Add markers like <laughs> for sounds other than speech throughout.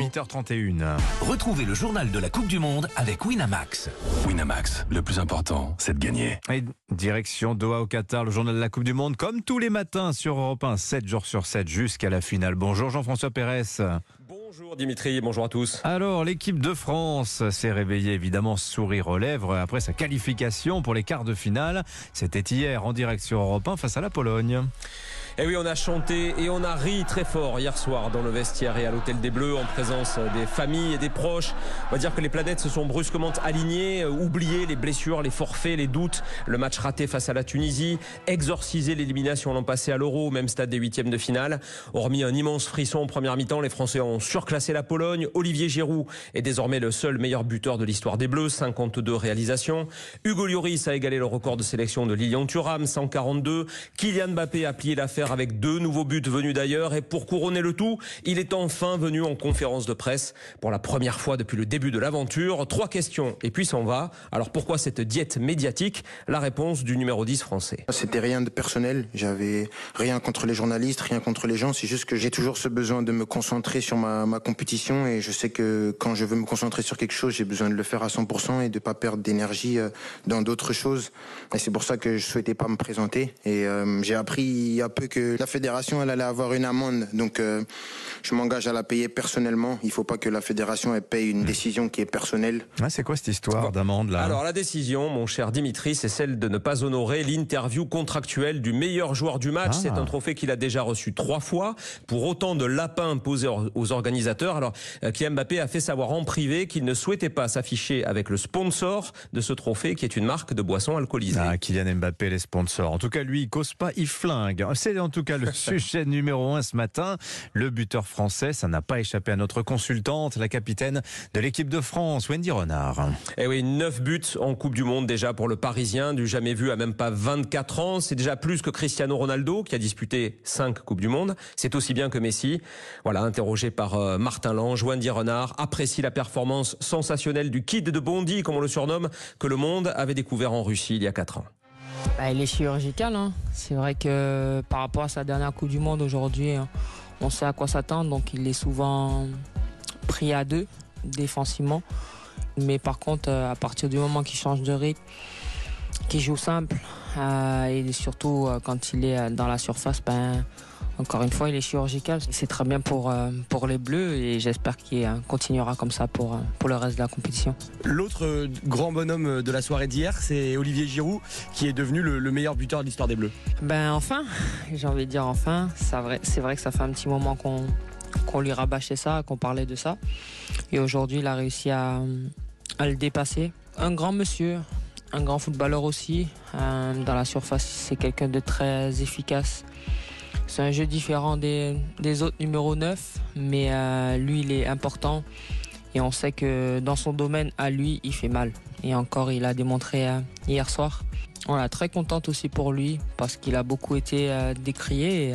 8h31. Retrouvez le journal de la Coupe du Monde avec Winamax. Winamax, le plus important, c'est de gagner. Et direction Doha au Qatar, le journal de la Coupe du Monde, comme tous les matins sur Europe 1, 7 jours sur 7 jusqu'à la finale. Bonjour Jean-François Pérez. Bonjour Dimitri, bonjour à tous. Alors, l'équipe de France s'est réveillée évidemment sourire aux lèvres après sa qualification pour les quarts de finale. C'était hier en direct sur Europe 1 face à la Pologne. Et oui, on a chanté et on a ri très fort hier soir dans le vestiaire et à l'hôtel des Bleus en présence des familles et des proches. On va dire que les planètes se sont brusquement alignées, euh, oublié les blessures, les forfaits, les doutes, le match raté face à la Tunisie, exorcisé l'élimination l'an passé à l'Euro, même stade des huitièmes de finale. Hormis un immense frisson en première mi-temps, les Français ont surclassé la Pologne. Olivier Giroud est désormais le seul meilleur buteur de l'histoire des Bleus, 52 réalisations. Hugo Lloris a égalé le record de sélection de Lilian Thuram, 142. Kylian Mbappé a plié l'affaire avec deux nouveaux buts venus d'ailleurs. Et pour couronner le tout, il est enfin venu en conférence de presse pour la première fois depuis le début de l'aventure. Trois questions et puis s'en va. Alors pourquoi cette diète médiatique? La réponse du numéro 10 français. C'était rien de personnel. J'avais rien contre les journalistes, rien contre les gens. C'est juste que j'ai toujours ce besoin de me concentrer sur ma, ma, compétition et je sais que quand je veux me concentrer sur quelque chose, j'ai besoin de le faire à 100% et de pas perdre d'énergie euh, dans d'autres choses. Et c'est pour ça que je souhaitais pas me présenter. Et euh, j'ai appris un peu que la fédération elle allait avoir une amende, donc euh, je m'engage à la payer personnellement. Il faut pas que la fédération elle paye une décision qui est personnelle. Ah, c'est quoi cette histoire d'amende là Alors la décision, mon cher Dimitri, c'est celle de ne pas honorer l'interview contractuelle du meilleur joueur du match. Ah. C'est un trophée qu'il a déjà reçu trois fois pour autant de lapins imposés aux organisateurs. Alors euh, Kylian Mbappé a fait savoir en privé qu'il ne souhaitait pas s'afficher avec le sponsor de ce trophée, qui est une marque de boissons alcoolisées. Ah, Kylian Mbappé, les sponsors. En tout cas, lui, il cause pas, il flingue. C'est en tout cas le <laughs> sujet numéro un ce matin. Le buteur français, ça n'a pas échappé à notre consultante, la capitaine de l'équipe de France, Wendy Renard. Eh oui, 9 buts en Coupe du Monde déjà pour le Parisien, du jamais vu à même pas 24 ans. C'est déjà plus que Cristiano Ronaldo, qui a disputé 5 Coupes du Monde. C'est aussi bien que Messi. Voilà, interrogé par euh, Martin Lange, Wendy Renard apprécie la performance sensationnelle du kid de Bondy, comme on le surnomme, que le monde avait découvert en Russie il y a 4 ans. Bah, il est chirurgical. Hein. C'est vrai que par rapport à sa dernière Coupe du Monde aujourd'hui, hein, on sait à quoi s'attendre. Donc il est souvent pris à deux défensivement. Mais par contre, euh, à partir du moment qu'il change de rythme, qu'il joue simple, euh, et surtout euh, quand il est dans la surface, ben, encore une fois, il est chirurgical. C'est très bien pour, euh, pour les Bleus et j'espère qu'il euh, continuera comme ça pour, euh, pour le reste de la compétition. L'autre grand bonhomme de la soirée d'hier, c'est Olivier Giroud, qui est devenu le, le meilleur buteur de l'histoire des Bleus. Ben enfin, j'ai envie de dire enfin. C'est vrai, c'est vrai que ça fait un petit moment qu'on qu'on lui rabâchait ça, qu'on parlait de ça. Et aujourd'hui, il a réussi à, à le dépasser. Un grand monsieur, un grand footballeur aussi. Euh, dans la surface, c'est quelqu'un de très efficace. C'est un jeu différent des, autres numéro 9, mais euh, lui, il est important. Et on sait que dans son domaine, à lui, il fait mal. Et encore, il a démontré euh, hier soir. Voilà, très contente aussi pour lui, parce qu'il a beaucoup été euh, décrié.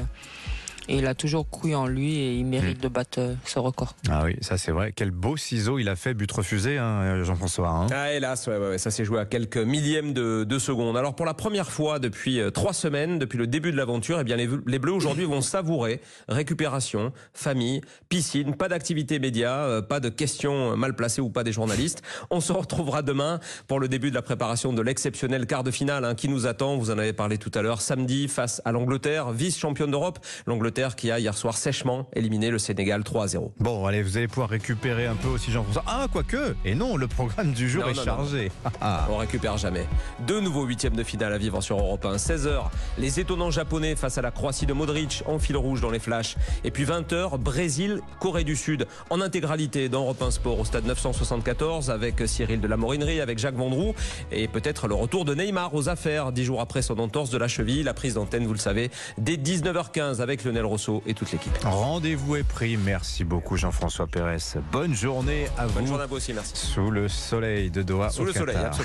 Et il a toujours cru en lui et il mérite mmh. de battre euh, ce record. Ah oui, ça c'est vrai. Quel beau ciseau il a fait, but refusé, hein, Jean-François. Hein. Ah hélas, ouais, ouais, ça s'est joué à quelques millièmes de, de secondes. Alors pour la première fois depuis euh, trois semaines, depuis le début de l'aventure, eh bien les, les Bleus aujourd'hui vont savourer récupération, famille, piscine, pas d'activité média, euh, pas de questions mal placées ou pas des journalistes. On se retrouvera demain pour le début de la préparation de l'exceptionnel quart de finale hein, qui nous attend. Vous en avez parlé tout à l'heure, samedi face à l'Angleterre, vice-championne d'Europe. L'Angleterre qui a hier soir sèchement éliminé le Sénégal 3 à 0. Bon, allez, vous allez pouvoir récupérer un peu aussi Jean-François. Ah, quoique Et non, le programme du jour non, est non, chargé. Non. On récupère jamais. Deux nouveaux huitièmes de finale à vivre sur Europe 1. 16h, les étonnants japonais face à la Croatie de Modric en fil rouge dans les flashs. Et puis 20h, Brésil, Corée du Sud en intégralité dans Europe 1 Sport au stade 974 avec Cyril de la Morinerie, avec Jacques Vendroux et peut-être le retour de Neymar aux affaires dix jours après son entorse de la cheville. La prise d'antenne, vous le savez, dès 19h15 avec Lionel Rousseau et toute l'équipe. Rendez-vous est pris. Merci beaucoup Jean-François Pérez. Bonne journée à vous. Bonne journée à vous aussi, merci. Sous le soleil de Doha Sous au le Qatar. soleil, absolument.